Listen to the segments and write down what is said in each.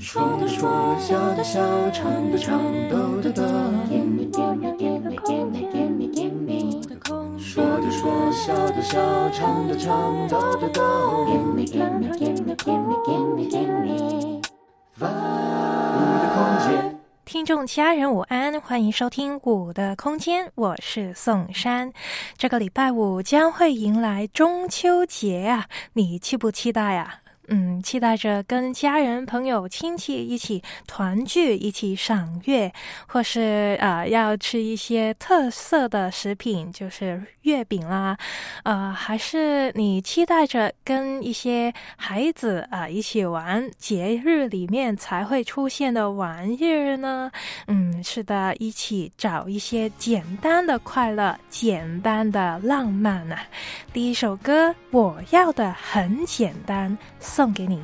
说的说，笑的笑，唱的唱，逗的逗。说的说，笑的笑，唱的唱，逗的逗。听众家人午安，欢迎收听我的空间，我是宋山。这个礼拜五将会迎来中秋节啊，你期不期待啊？嗯，期待着跟家人、朋友、亲戚一起团聚，一起赏月，或是啊，要吃一些特色的食品，就是月饼啦，呃，还是你期待着跟一些孩子啊一起玩节日里面才会出现的玩意儿呢？嗯，是的，一起找一些简单的快乐，简单的浪漫啊。第一首歌，我要的很简单。送给你。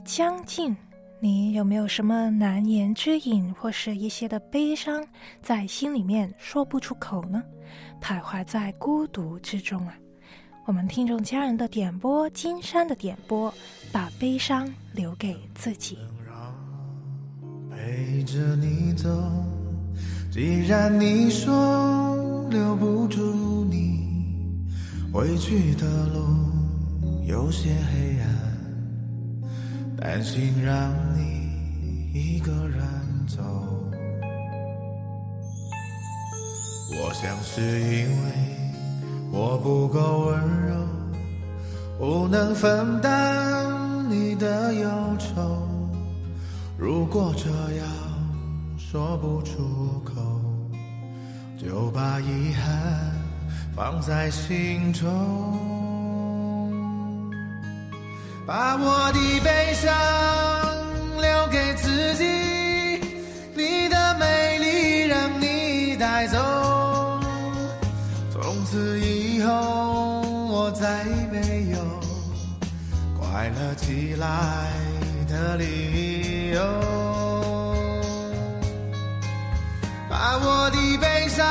将近，你有没有什么难言之隐，或是一些的悲伤在心里面说不出口呢？徘徊在孤独之中啊！我们听众家人的点播，金山的点播，把悲伤留给自己。陪着你走，既然你说留不住你，回去的路有些黑暗。担心让你一个人走。我想是因为我不够温柔，不能分担你的忧愁。如果这样说不出口，就把遗憾放在心中，把我的悲伤留给自己，你的美丽让你带走。从此以后，我再没有快乐起来的理由。把我的悲伤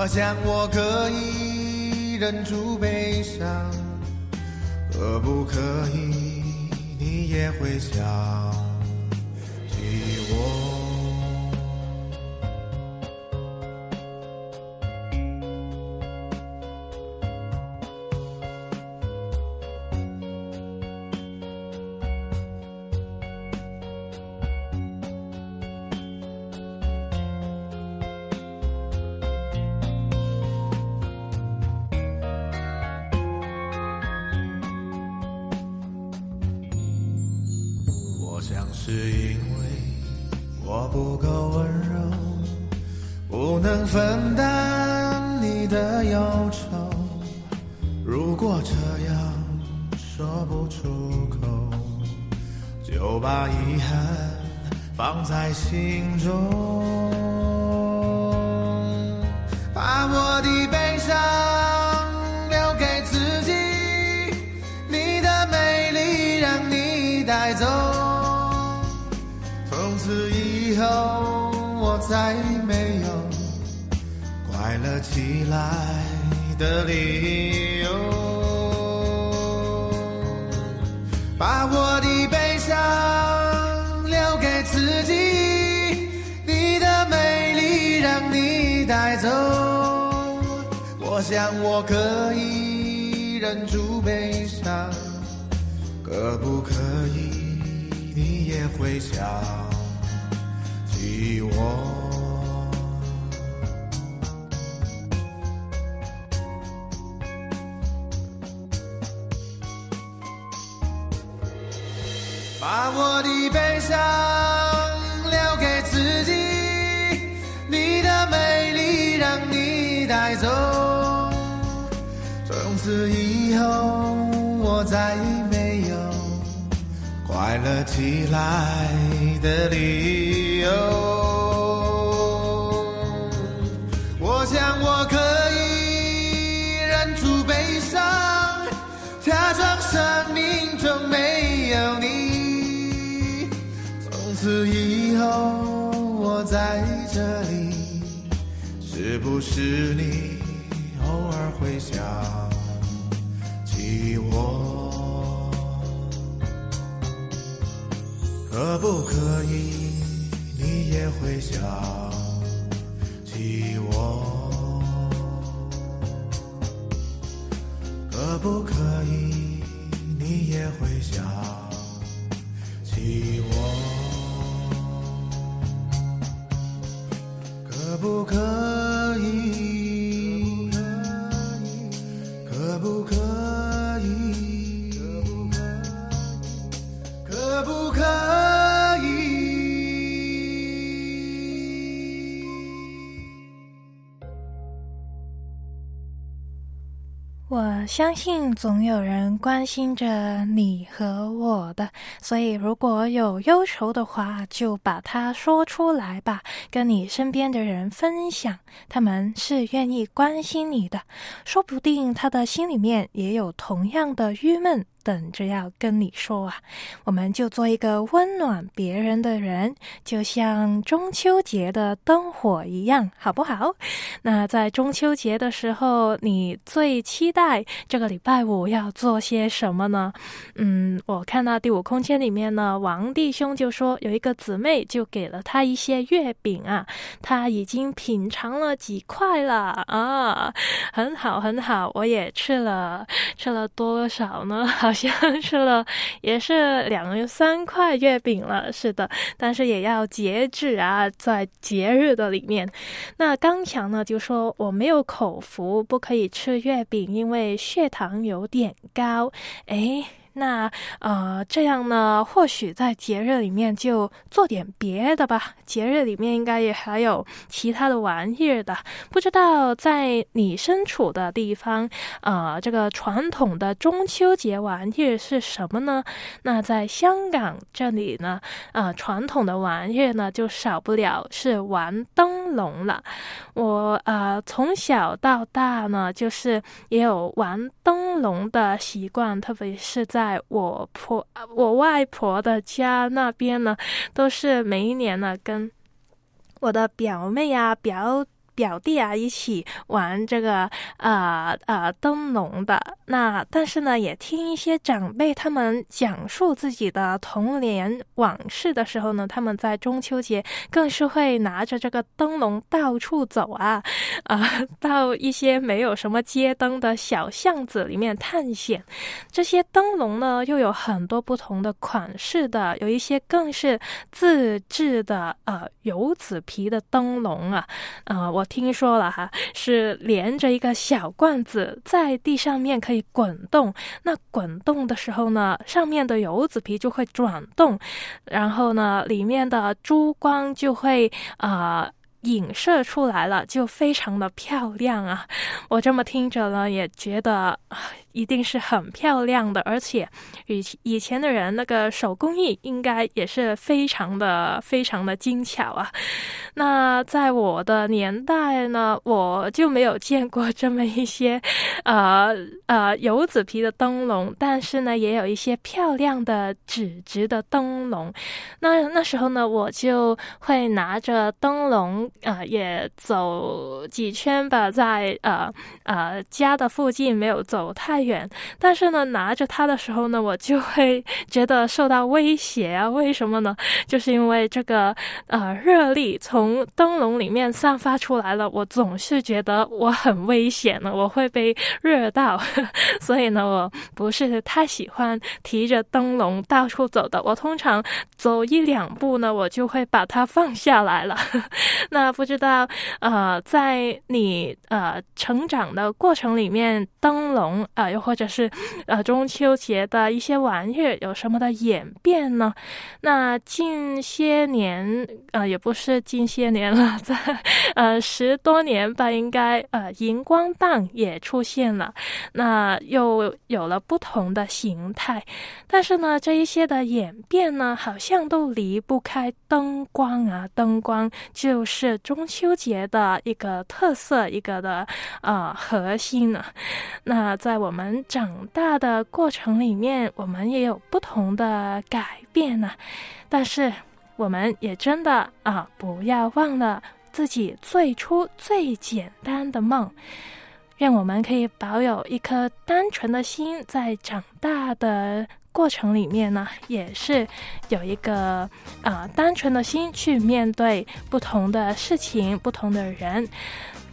我想我可以忍住悲伤，可不可以你也会想带走。我想我可以忍住悲伤，可不可以你也会想起我？把我的悲伤从此以后，我再没有快乐起来的理由。我想我可以忍住悲伤，假装生命中没有你。从此以后，我在这里，是不是你偶尔会想可不可以你也会想起我？可不可以你也会想起我？可不可我相信总有人关心着你和我的，所以如果有忧愁的话，就把它说出来吧，跟你身边的人分享，他们是愿意关心你的，说不定他的心里面也有同样的郁闷。等着要跟你说啊。我们就做一个温暖别人的人，就像中秋节的灯火一样，好不好？那在中秋节的时候，你最期待这个礼拜五要做些什么呢？嗯，我看到第五空间里面呢，王弟兄就说有一个姊妹就给了他一些月饼啊，他已经品尝了几块了啊，很好很好，我也吃了，吃了多少呢？好像 吃了也是两三块月饼了，是的，但是也要节制啊，在节日的里面。那刚强呢就说我没有口福，不可以吃月饼，因为血糖有点高。诶。那呃，这样呢，或许在节日里面就做点别的吧。节日里面应该也还有其他的玩意儿的，不知道在你身处的地方，呃，这个传统的中秋节玩意儿是什么呢？那在香港这里呢，呃，传统的玩意儿呢，就少不了是玩灯笼了。我呃从小到大呢，就是也有玩灯笼的习惯，特别是在。在我婆、我外婆的家那边呢，都是每一年呢，跟我的表妹啊、表。表弟啊，一起玩这个呃呃灯笼的。那但是呢，也听一些长辈他们讲述自己的童年往事的时候呢，他们在中秋节更是会拿着这个灯笼到处走啊 啊，到一些没有什么街灯的小巷子里面探险。这些灯笼呢，又有很多不同的款式的，有一些更是自制的呃油纸皮的灯笼啊，呃我。听说了哈，是连着一个小罐子在地上面可以滚动。那滚动的时候呢，上面的油纸皮就会转动，然后呢，里面的珠光就会啊影射出来了，就非常的漂亮啊。我这么听着呢，也觉得。一定是很漂亮的，而且以以前的人那个手工艺应该也是非常的非常的精巧啊。那在我的年代呢，我就没有见过这么一些呃呃油纸皮的灯笼，但是呢，也有一些漂亮的纸质的灯笼。那那时候呢，我就会拿着灯笼啊，也走几圈吧，在呃呃家的附近，没有走太。远，但是呢，拿着它的时候呢，我就会 觉得受到威胁啊！为什么呢？就是因为这个呃热力从灯笼里面散发出来了，我总是觉得我很危险呢，我会被热到，所以呢，我不是太喜欢提着灯笼到处走的。我通常走一两步呢，我就会把它放下来了。那不知道呃，在你呃成长的过程里面，灯笼啊。又或者是，呃，中秋节的一些玩意儿有什么的演变呢？那近些年，呃，也不是近些年了，在呃十多年吧，应该呃荧光棒也出现了，那又有了不同的形态。但是呢，这一些的演变呢，好像都离不开灯光啊，灯光就是中秋节的一个特色，一个的呃核心呢。那在我们。们长大的过程里面，我们也有不同的改变呢。但是，我们也真的啊，不要忘了自己最初最简单的梦。愿我们可以保有一颗单纯的心，在长大的过程里面呢，也是有一个啊单纯的心去面对不同的事情、不同的人。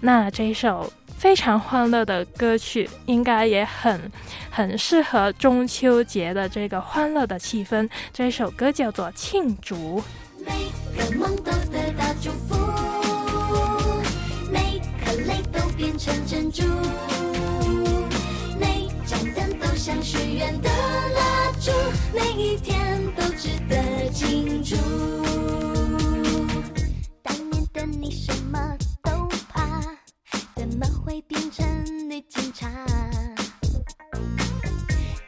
那这一首。非常欢乐的歌曲，应该也很很适合中秋节的这个欢乐的气氛。这首歌叫做《庆祝》。每个梦都得到祝福，每颗泪都变成珍珠，每盏灯都像许愿的蜡烛，每一天都值得庆祝。当年的你什么都怕？怎么会变成女警察？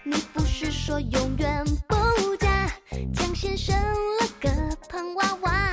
你不是说永远不嫁？江先生了个胖娃娃，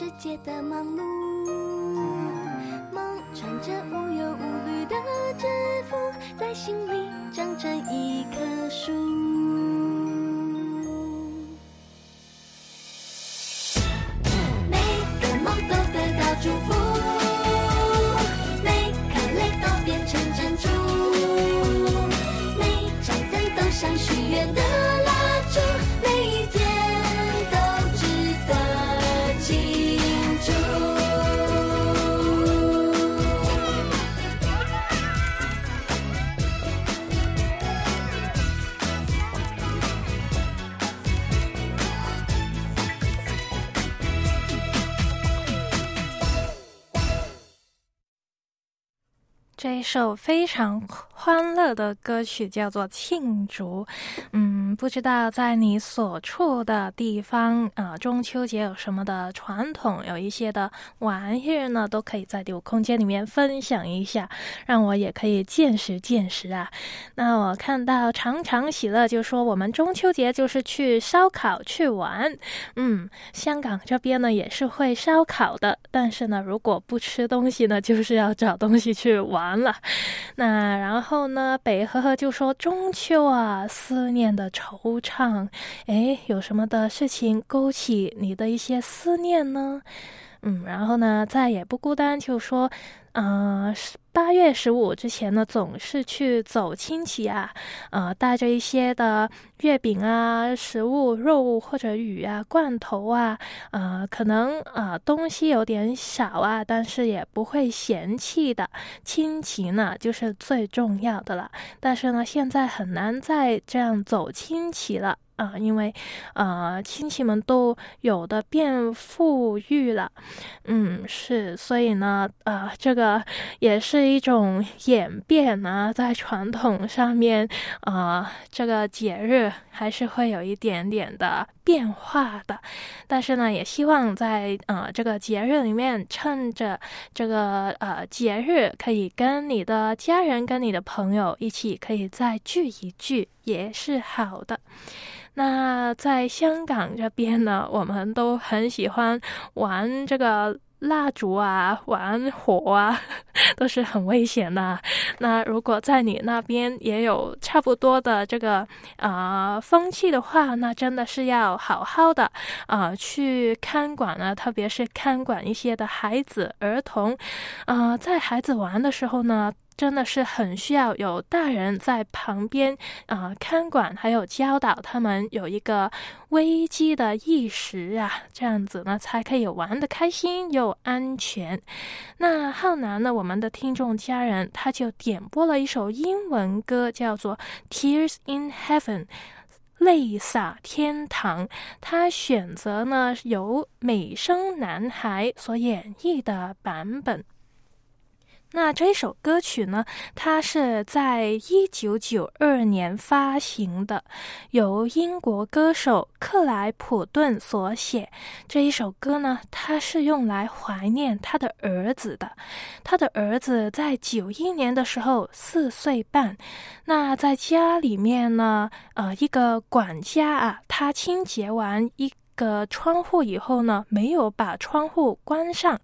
世界的梦手非常欢乐的歌曲叫做《庆祝》。嗯，不知道在你所处的地方啊、中秋节有什么的传统，有一些的玩意儿呢，都可以在第五空间里面分享一下，让我也可以见识见识啊。那我看到常常喜乐就说，我们中秋节就是去烧烤去玩。嗯，香港这边呢也是会烧烤的，但是呢，如果不吃东西呢，就是要找东西去玩了。那然后后呢，北呵呵就说中秋啊，思念的惆怅，哎，有什么的事情勾起你的一些思念呢？嗯，然后呢，再也不孤单就说，啊，八月十五之前呢，总是去走亲戚啊，呃，带着一些的月饼啊、食物、肉或者鱼啊、罐头啊，呃，可能呃东西有点少啊，但是也不会嫌弃的。亲情呢，就是最重要的了。但是呢，现在很难再这样走亲戚了。啊，因为，呃，亲戚们都有的变富裕了，嗯，是，所以呢，呃，这个也是一种演变啊，在传统上面，啊、这个节日还是会有一点点的变化的，但是呢，也希望在呃这个节日里面，趁着这个呃节日，可以跟你的家人、跟你的朋友一起，可以再聚一聚，也是好的。那在香港这边呢，我们都很喜欢玩这个蜡烛啊，玩火啊，都是很危险的。那如果在你那边也有差不多的这个啊、风气的话，那真的是要好好的啊、去看管啊，特别是看管一些的孩子、儿童。啊、在孩子玩的时候呢。真的是很需要有大人在旁边啊、看管，还有教导他们有一个危机的意识啊，这样子呢才可以玩得开心又安全。那浩南呢，我们的听众家人他就点播了一首英文歌，叫做《Tears in Heaven》。泪洒天堂，他选择呢由美声男孩所演绎的版本。那这一首歌曲呢，它是在一九九二年发行的，由英国歌手克莱普顿所写。这一首歌呢，它是用来怀念他的儿子的。他的儿子在九一年的时候四岁半，那在家里面呢，呃，一个管家啊，他清洁完一个窗户以后呢，没有把窗户关上。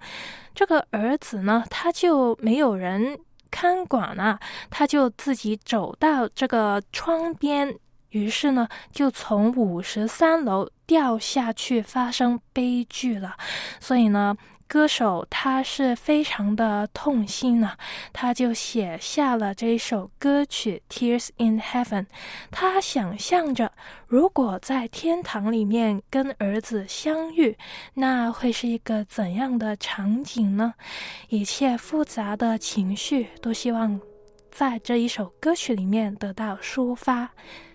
这个儿子呢，他就没有人看管啊，他就自己走到这个窗边，于是呢，就从五十三楼掉下去，发生悲剧了。所以呢，歌手他是非常的痛心呢、啊，他就写下了这一首歌曲《Tears in Heaven》。他想象着，如果在天堂里面跟儿子相遇，那会是一个怎样的场景呢？一切复杂的情绪都希望在这一首歌曲里面得到抒发。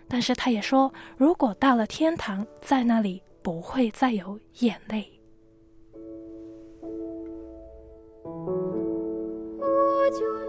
但是他也说，如果到了天堂，在那里不会再有眼泪。Would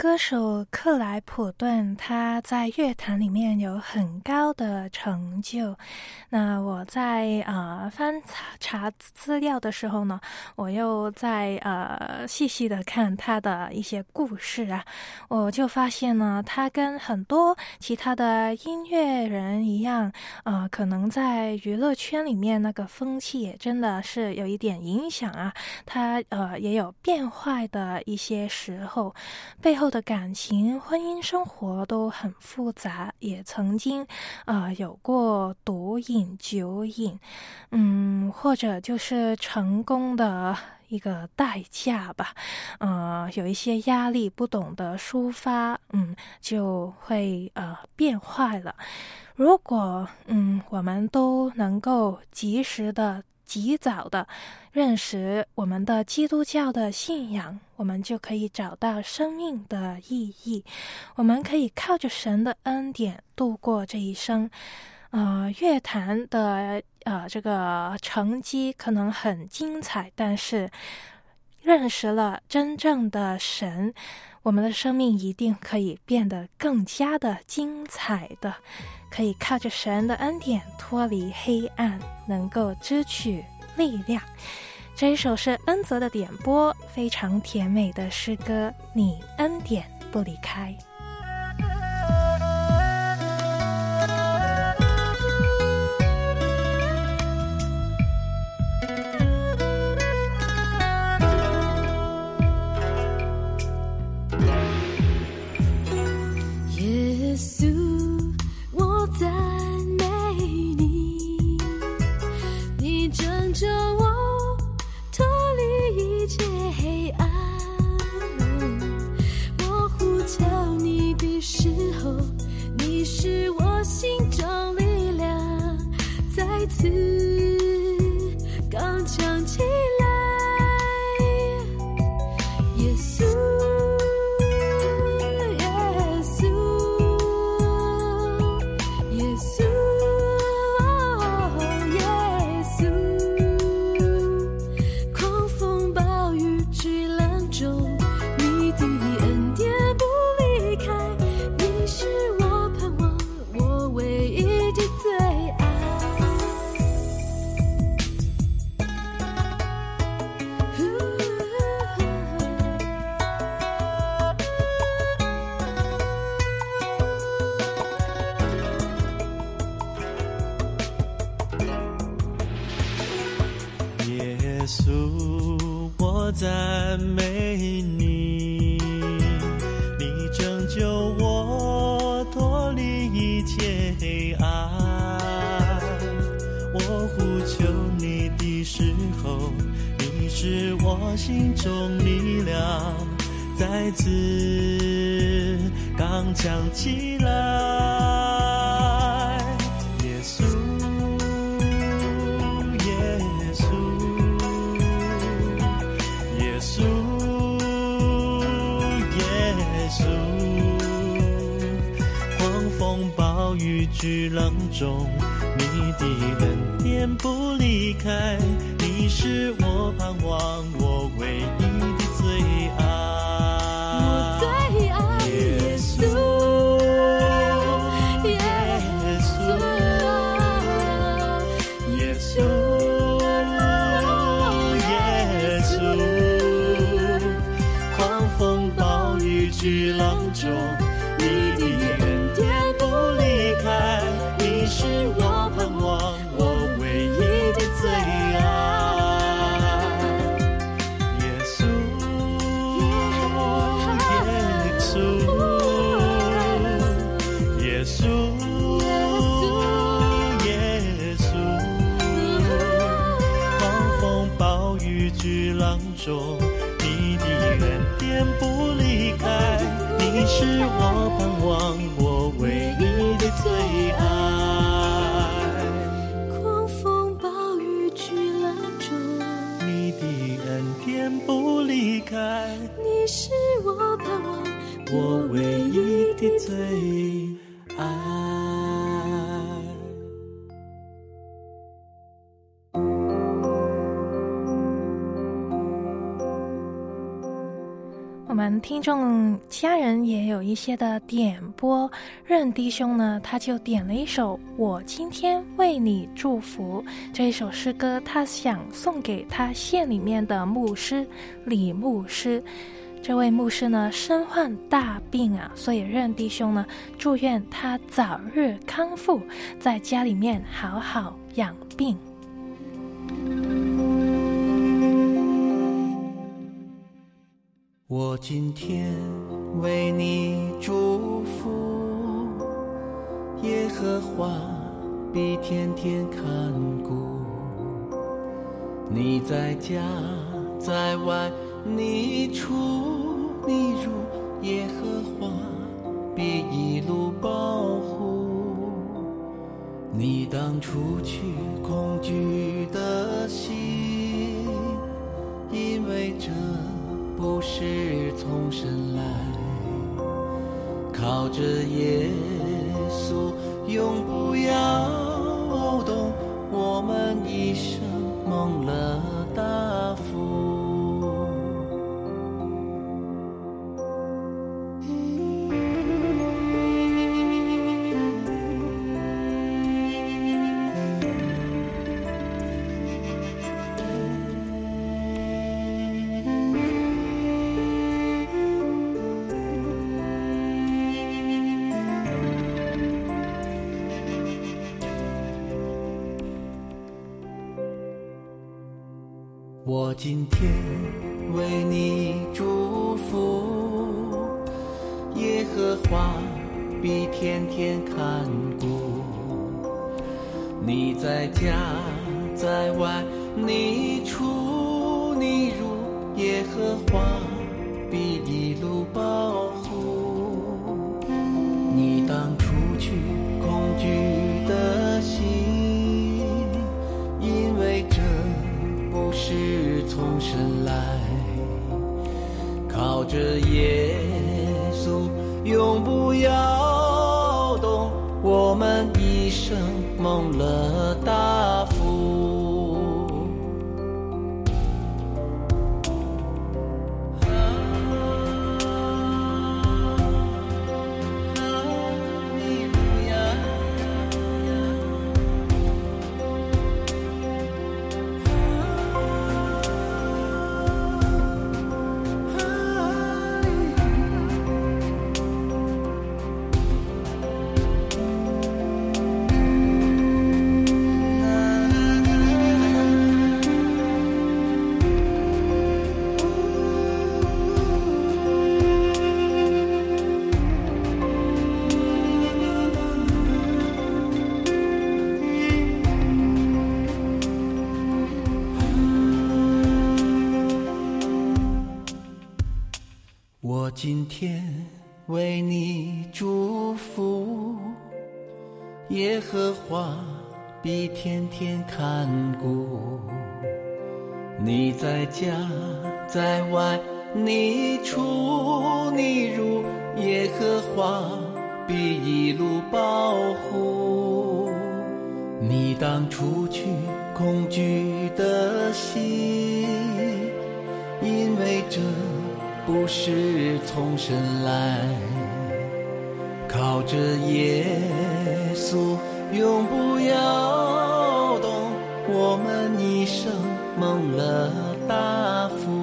歌手克莱普顿，他在乐坛里面有很高的成就。那我在啊翻查资料的时候呢，我又在呃细细的看他的一些故事啊，我就发现呢，他跟很多其他的音乐人一样，呃，可能在娱乐圈里面那个风气也真的是有一点影响啊。他呃也有变坏的一些时候，背后。的感情、婚姻生活都很复杂，也曾经，呃，有过毒瘾、酒瘾，嗯，或者就是成功的一个代价吧，呃，有一些压力不懂得抒发，嗯，就会呃变坏了。如果嗯，我们都能够及时的。及早的认识我们的基督教的信仰，我们就可以找到生命的意义。我们可以靠着神的恩典度过这一生。呃，乐坛的呃这个成绩可能很精彩，但是认识了真正的神，我们的生命一定可以变得更加的精彩的。可以靠着神的恩典脱离黑暗，能够支取力量。这一首是恩泽的点播，非常甜美的诗歌。你恩典不离开。是我心中力量再次刚强起听众家人也有一些的点播。任弟兄呢，他就点了一首《我今天为你祝福》这一首诗歌，他想送给他县里面的牧师李牧师。这位牧师呢，身患大病啊，所以任弟兄呢，祝愿他早日康复，在家里面好好养病。我今天为你祝福，耶和华必天天看顾。你在家在外，你出你入，耶和华必一路保护。你当除去恐惧的心，因为这。不是从神来，靠着耶稣，永不要动我们一生蒙了大福。今天。天为你祝福，耶和华必天天看顾。你在家在外，你出你入，耶和华必一路保护。你当除去恐惧的心，因为这不是从神来，靠着耶稣永不摇动我们一生蒙了大福。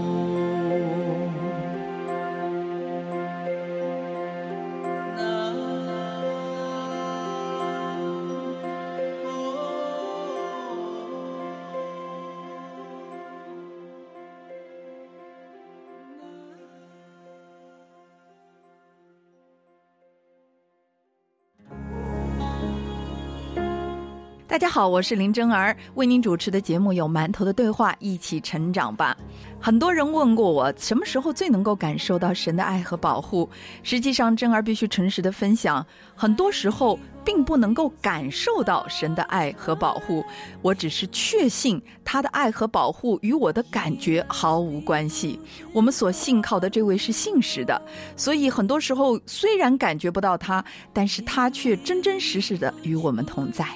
大家好，我是林真儿，为您主持的节目有《馒头的对话》，一起成长吧。很多人问过我，什么时候最能够感受到神的爱和保护？实际上，真儿必须诚实的分享，很多时候并不能够感受到神的爱和保护。我只是确信他的爱和保护与我的感觉毫无关系。我们所信靠的这位是信实的，所以很多时候虽然感觉不到他，但是他却真真实实的与我们同在。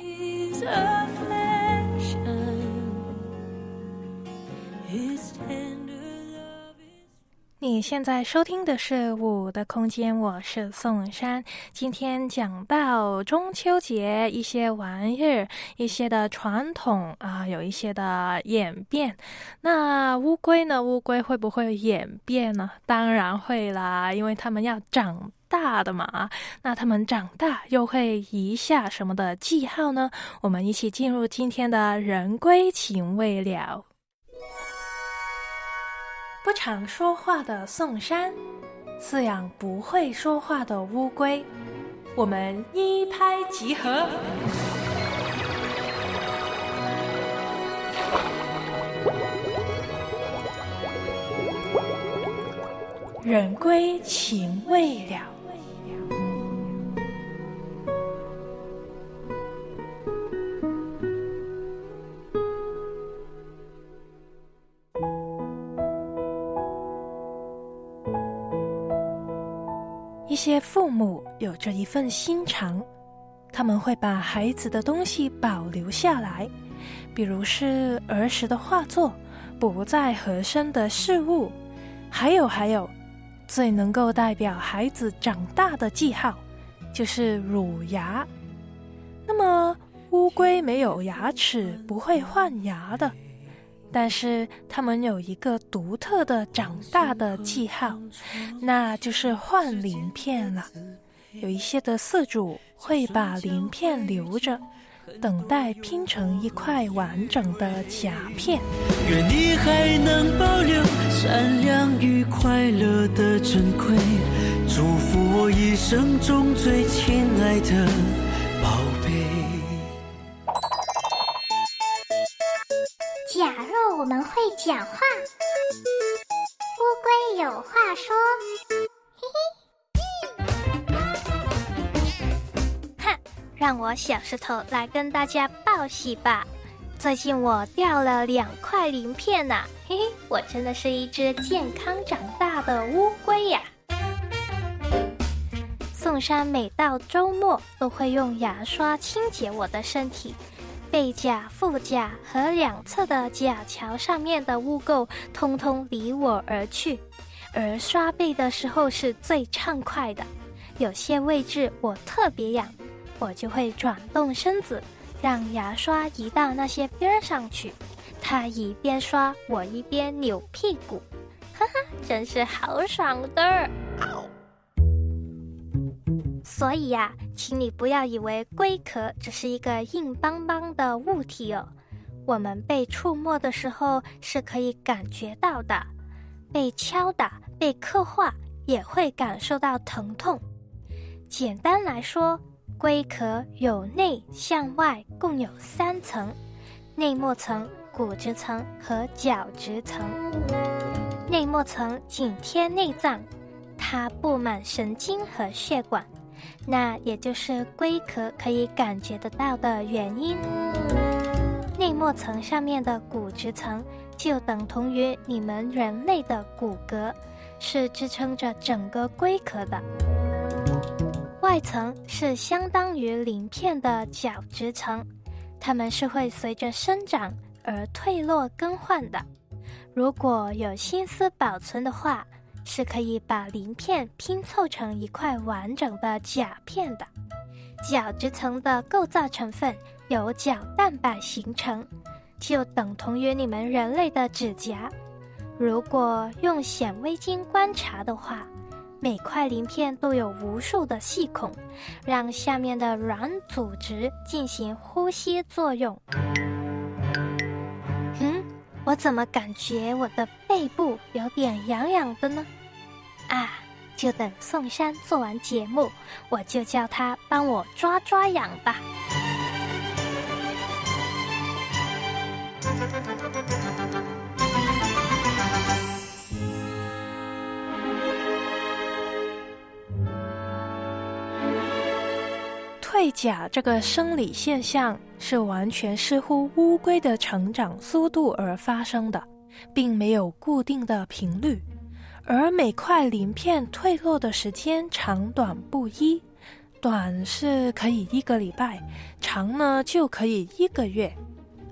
你现在收听的是《我的空间》，我是宋珊。今天讲到中秋节一些玩意儿、一些的传统啊，有一些的演变。那乌龟呢？乌龟会不会演变呢？当然会啦，因为它们要长大的嘛。那它们长大又会遗下什么的记号呢？我们一起进入今天的人归情未了。不常说话的宋山，饲养不会说话的乌龟，我们一拍即合。人归情未了。一些父母有着一份心肠，他们会把孩子的东西保留下来，比如是儿时的画作、不再合身的事物，还有还有，最能够代表孩子长大的记号，就是乳牙。那么乌龟没有牙齿，不会换牙的。但是它们有一个独特的长大的记号，那就是换鳞片了。有一些的饲主会把鳞片留着，等待拼成一块完整的甲片。愿你还能保留善良与快乐的珍贵，祝福我一生中最亲爱的们会讲话，乌龟有话说，嘿嘿。哼，让我小石头来跟大家报喜吧。最近我掉了两块鳞片呐，嘿嘿，我真的是一只健康长大的乌龟呀。宋山每到周末都会用牙刷清洁我的身体。背甲、腹甲和两侧的甲桥上面的污垢，通通离我而去。而刷背的时候是最畅快的，有些位置我特别痒，我就会转动身子，让牙刷移到那些边上去。它一边刷，我一边扭屁股，哈哈，真是好爽的。所以呀，请你不要以为龟壳只是一个硬邦邦的物体哦。我们被触摸的时候是可以感觉到的，被敲打、被刻画也会感受到疼痛。简单来说，龟壳由内向外共有三层：内膜层、骨质层和角质层。内膜层紧贴内脏，它布满神经和血管。那也就是龟壳可以感觉得到的原因。内膜层上面的骨质层就等同于你们人类的骨骼，是支撑着整个龟壳的。外层是相当于鳞片的角质层，它们是会随着生长而退落更换的。如果有心思保存的话。是可以把鳞片拼凑成一块完整的甲片的。角质层的构造成分由角蛋白形成，就等同于你们人类的指甲。如果用显微镜观察的话，每块鳞片都有无数的细孔，让下面的软组织进行呼吸作用。我怎么感觉我的背部有点痒痒的呢？啊，就等宋山做完节目，我就叫他帮我抓抓痒吧。退甲这个生理现象是完全视乎乌龟的成长速度而发生的，并没有固定的频率。而每块鳞片退落的时间长短不一，短是可以一个礼拜，长呢就可以一个月。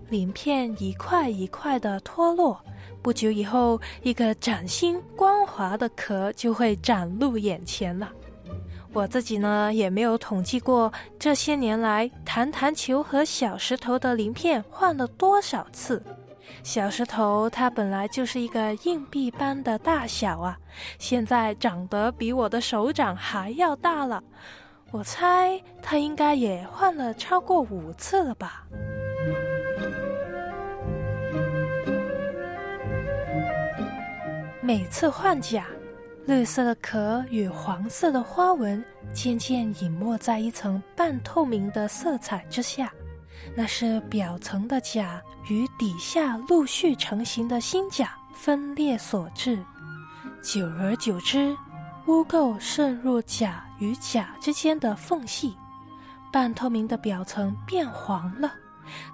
鳞片一块一块的脱落，不久以后，一个崭新光滑的壳就会展露眼前了。我自己呢，也没有统计过这些年来弹弹球和小石头的鳞片换了多少次。小石头它本来就是一个硬币般的大小啊，现在长得比我的手掌还要大了。我猜它应该也换了超过五次了吧。每次换甲，绿色的壳与黄色的花纹渐渐隐没在一层半透明的色彩之下，那是表层的甲与底下陆续成型的新甲分裂所致。久而久之，污垢渗入甲与甲之间的缝隙，半透明的表层变黄了，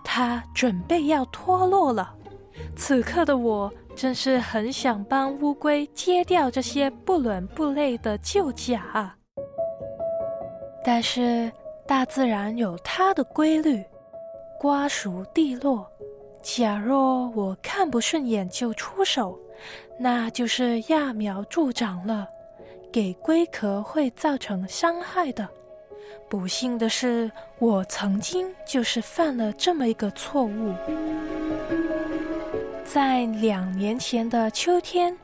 它准备要脱落了。此刻的我。真是很想帮乌龟揭掉这些不伦不类的旧甲！但是大自然有它的规律，瓜熟蒂落。假若我看不顺眼就出手，那就是揠苗助长了，给龟壳会造成伤害的。不幸的是，我曾经就是犯了这么一个错误。在两年前的秋天，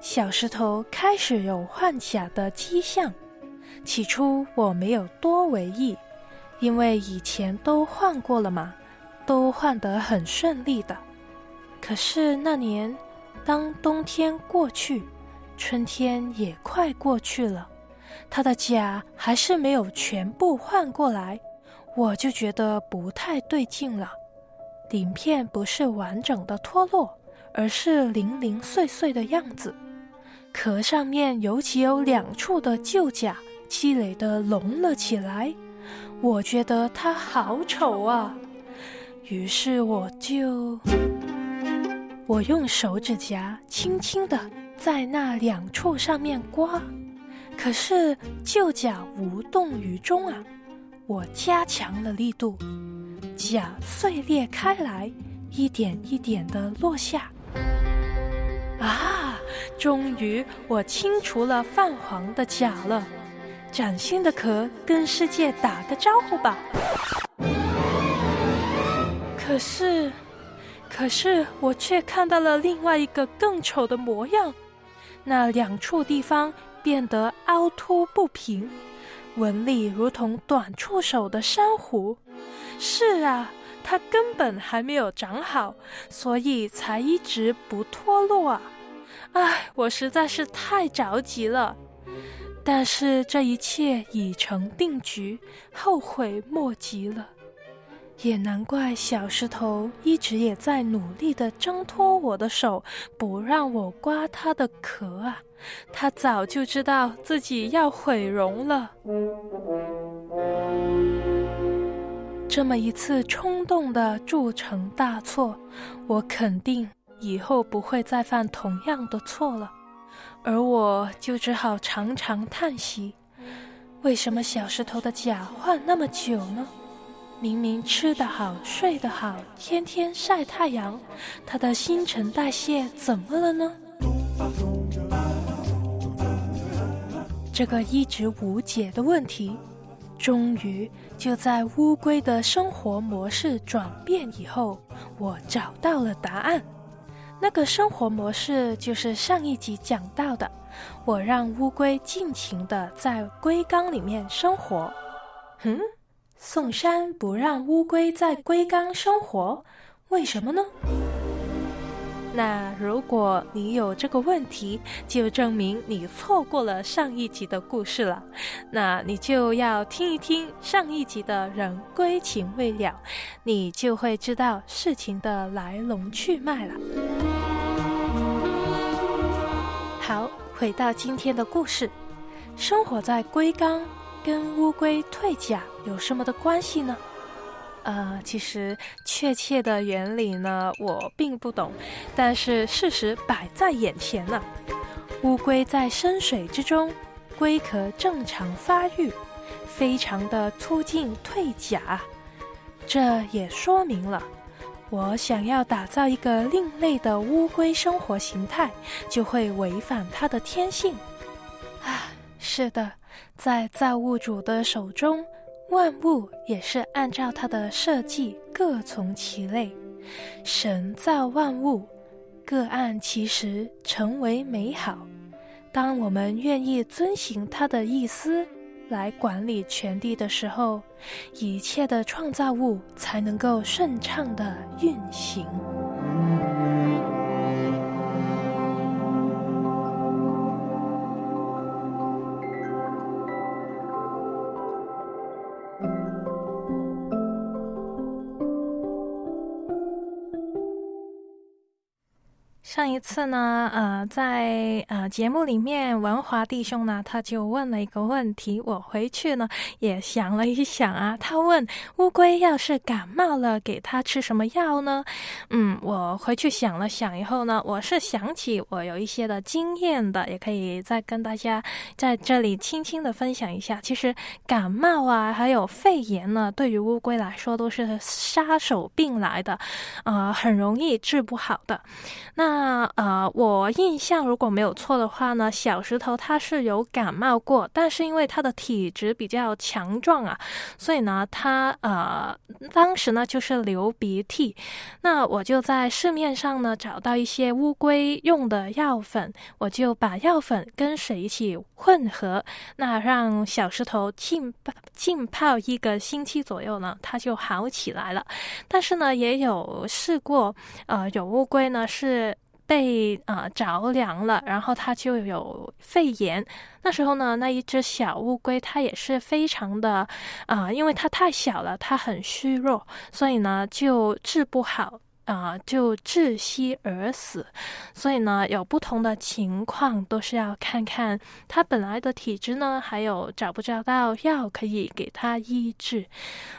小石头开始有换甲的迹象。起初我没有多为意，因为以前都换过了嘛，都换得很顺利的。可是那年，当冬天过去，春天也快过去了，它的甲还是没有全部换过来，我就觉得不太对劲了。鳞片不是完整的脱落，而是零零碎碎的样子。壳上面尤其有两处的旧甲积累的隆了起来，我觉得它好丑啊。于是我就，我用手指甲轻轻的在那两处上面刮，可是旧甲无动于衷啊。我加强了力度。甲碎裂开来，一点一点的落下。啊！终于，我清除了泛黄的甲了。崭新的壳，跟世界打个招呼吧。可是，可是，我却看到了另外一个更丑的模样。那两处地方变得凹凸不平，纹理如同短触手的珊瑚。是啊，它根本还没有长好，所以才一直不脱落啊！唉，我实在是太着急了。但是这一切已成定局，后悔莫及了。也难怪小石头一直也在努力的挣脱我的手，不让我刮它的壳啊！它早就知道自己要毁容了。这么一次冲动的铸成大错，我肯定以后不会再犯同样的错了，而我就只好常常叹息：为什么小石头的假换那么久呢？明明吃得好、睡得好、天天晒太阳，它的新陈代谢怎么了呢？这个一直无解的问题。终于，就在乌龟的生活模式转变以后，我找到了答案。那个生活模式就是上一集讲到的，我让乌龟尽情的在龟缸里面生活。嗯，宋山不让乌龟在龟缸生活，为什么呢？那如果你有这个问题，就证明你错过了上一集的故事了。那你就要听一听上一集的人归情未了，你就会知道事情的来龙去脉了。好，回到今天的故事，生活在龟缸跟乌龟蜕甲有什么的关系呢？呃，其实确切的原理呢，我并不懂，但是事实摆在眼前呢。乌龟在深水之中，龟壳正常发育，非常的促进蜕甲。这也说明了，我想要打造一个另类的乌龟生活形态，就会违反它的天性。啊，是的，在造物主的手中，万物也是按照他的设计各从其类。神造万物，各按其时成为美好。当我们愿意遵循他的意思来管理全地的时候，一切的创造物才能够顺畅的运行。上一次呢，呃，在呃节目里面，文华弟兄呢，他就问了一个问题，我回去呢也想了一想啊，他问乌龟要是感冒了，给它吃什么药呢？嗯，我回去想了想以后呢，我是想起我有一些的经验的，也可以再跟大家在这里轻轻的分享一下。其实感冒啊，还有肺炎呢，对于乌龟来说都是杀手病来的，呃，很容易治不好的。那那呃，我印象如果没有错的话呢，小石头他是有感冒过，但是因为他的体质比较强壮啊，所以呢，他呃当时呢就是流鼻涕。那我就在市面上呢找到一些乌龟用的药粉，我就把药粉跟水一起混合，那让小石头浸浸泡一个星期左右呢，它就好起来了。但是呢，也有试过，呃，有乌龟呢是。被呃着凉了，然后它就有肺炎。那时候呢，那一只小乌龟它也是非常的啊，因为它太小了，它很虚弱，所以呢就治不好。啊，就窒息而死，所以呢，有不同的情况，都是要看看他本来的体质呢，还有找不找到药可以给他医治。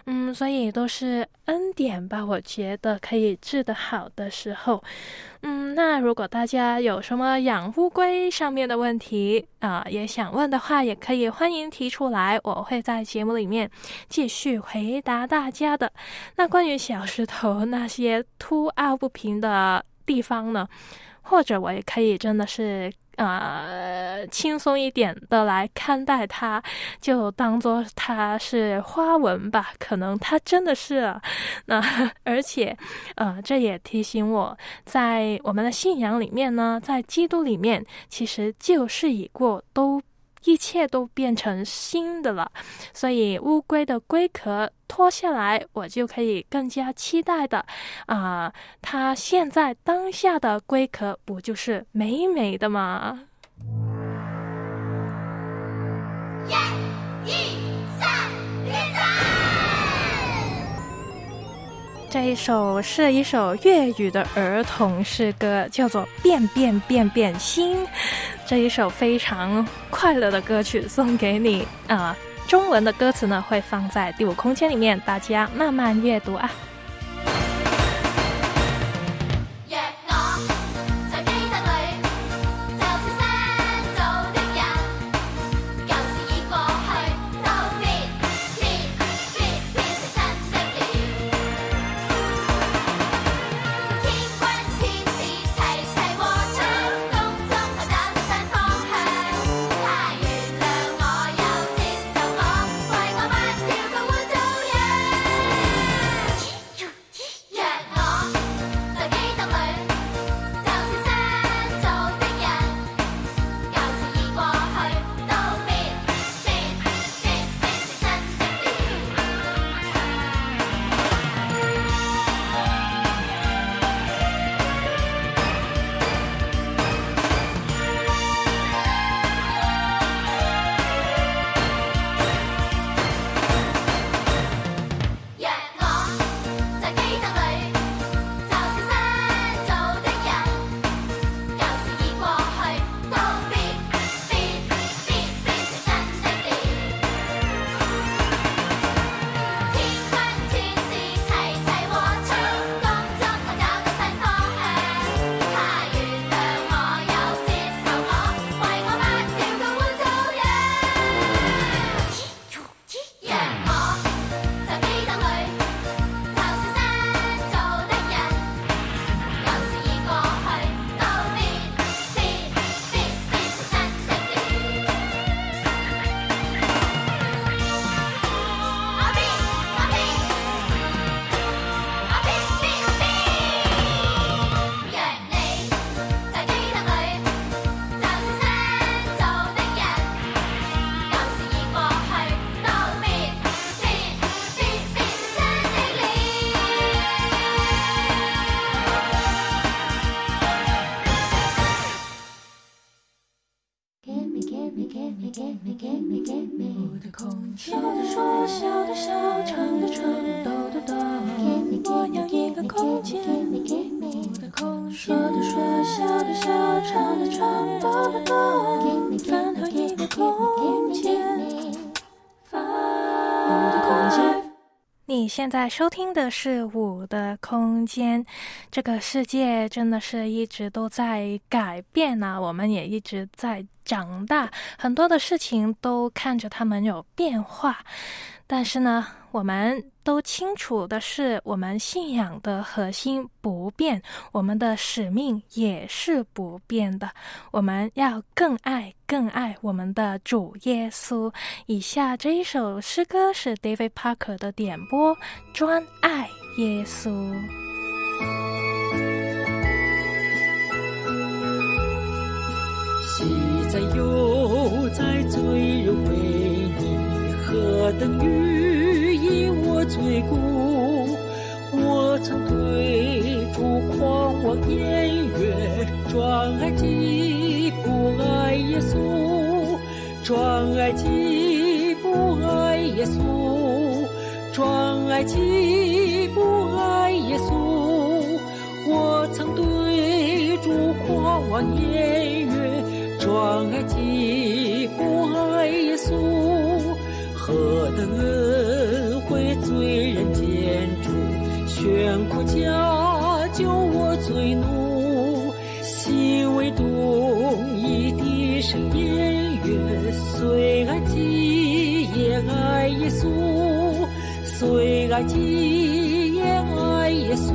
嗯，所以都是恩典吧，我觉得可以治得好的时候。嗯，那如果大家有什么养乌龟上面的问题啊，也想问的话，也可以欢迎提出来，我会在节目里面继续回答大家的。那关于小石头那些凸凹不平的地方呢，或者我也可以真的是。啊，轻松一点的来看待它，就当做它是花纹吧。可能它真的是那，而且，呃，这也提醒我在我们的信仰里面呢，在基督里面，其实旧事已过，都。一切都变成新的了，所以乌龟的龟壳脱下来，我就可以更加期待的啊！它现在当下的龟壳不就是美美的吗？这一首是一首粤语的儿童诗歌，叫做《变变变变心》。这一首非常快乐的歌曲送给你啊！中文的歌词呢会放在第五空间里面，大家慢慢阅读啊。现在收听的是《五的空间》。这个世界真的是一直都在改变呢、我们也一直在长大，很多的事情都看着他们有变化。但是呢，我们都清楚的是，我们信仰的核心不变，我们的使命也是不变的。我们要更爱、更爱我们的主耶稣。以下这一首诗歌是 David Parker 的点播，专爱耶稣。昔在犹在罪人为你何等予以我罪故，我曾对主狂妄言语，专爱既不爱耶稣，专爱既不爱耶稣，专爱既不爱耶稣。我曾对主狂妄言语，专爱既来祭奠爱耶稣，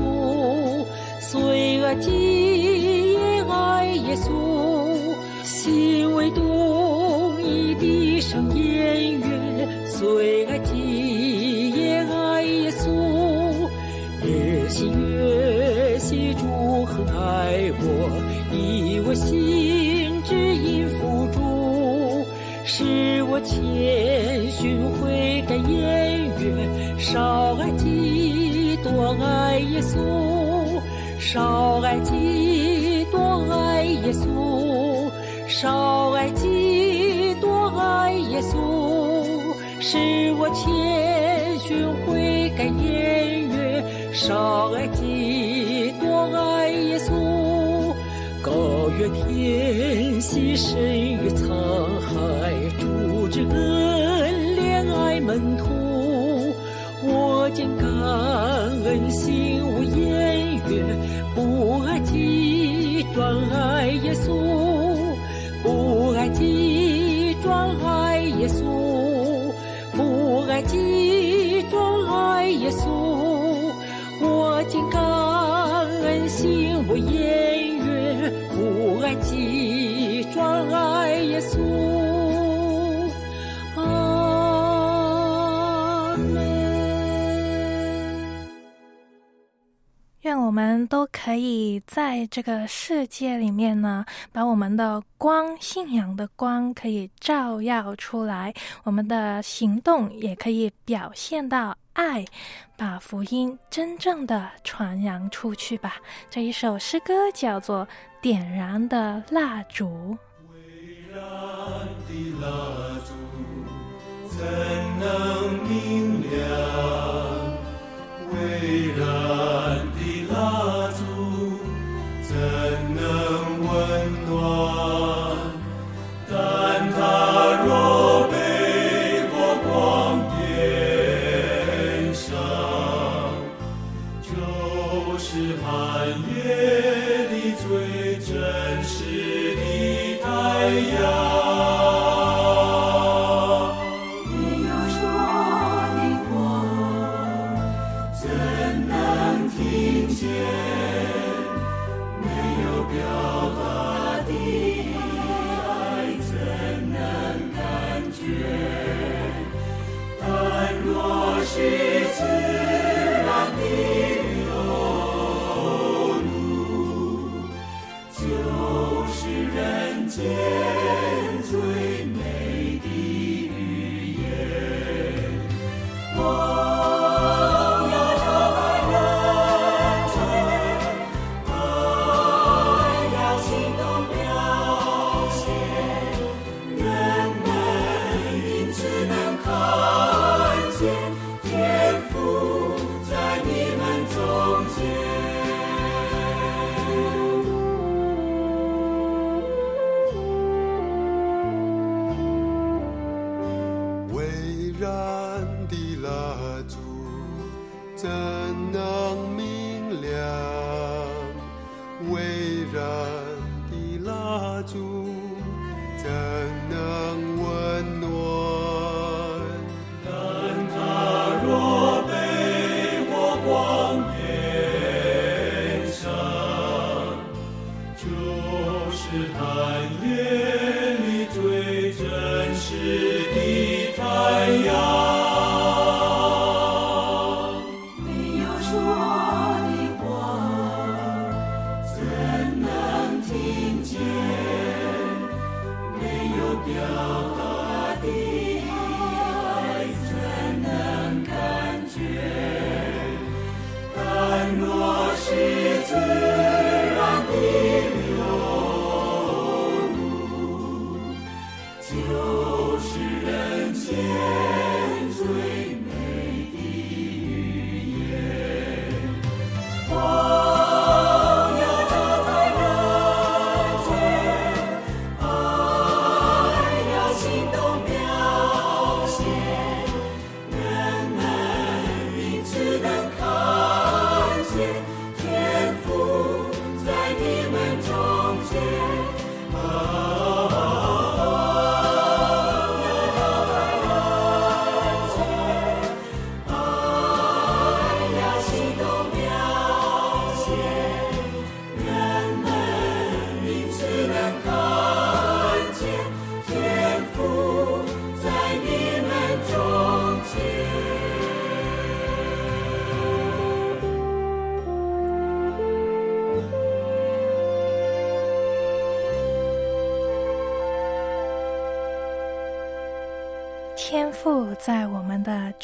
随我祭奠爱耶稣，心为动，一笛声音乐随。少爱几多爱耶稣。少爱几多爱耶稣，少爱几多爱耶稣，使我谦逊悔改言语。少爱几多爱耶稣，高越天兮深于沧海，主之恩怜爱门徒。见感恩心无言语，不爱既专爱耶稣，都可以在这个世界里面呢，把我们的光、信仰的光可以照耀出来，我们的行动也可以表现到爱，把福音真正的传扬出去吧。这一首诗歌叫做《点燃的蜡烛》。燃的蜡烛怎能明亮？微燃的蜡烛怎能温暖？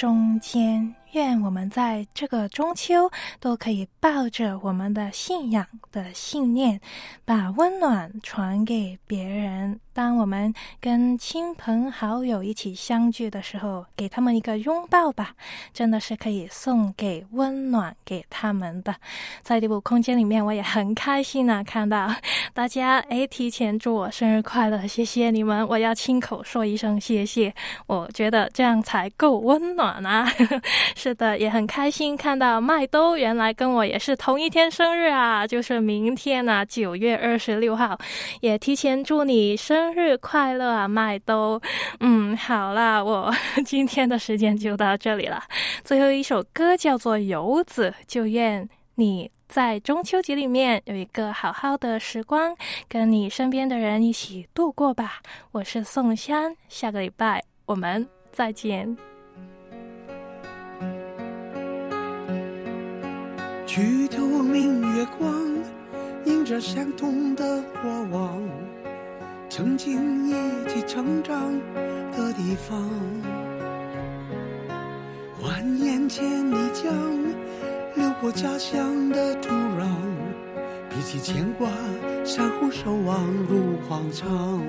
中间。愿我们在这个中秋都可以抱着我们的信仰的信念，把温暖传给别人。当我们跟亲朋好友一起相聚的时候，给他们一个拥抱吧，真的是可以送给温暖给他们的。在第五空间里面，我也很开心啊，看到 大家诶提前祝我生日快乐，谢谢你们！我要亲口说一声谢谢，我觉得这样才够温暖啊。是的，也很开心看到麦兜原来跟我也是同一天生日啊，就是明天呢，九月二十六号，也提前祝你生日快乐啊，麦兜。嗯，好啦，我 今天的时间就到这里了。最后一首歌叫做《游子》，就愿你在中秋节里面有一个好好的时光，跟你身边的人一起度过吧。我是宋香，下个礼拜我们再见。举头明月光，映着相同的过往，曾经一起成长的地方。蜿蜒千里江，流过家乡的土壤，比起牵挂，相互守望如往常。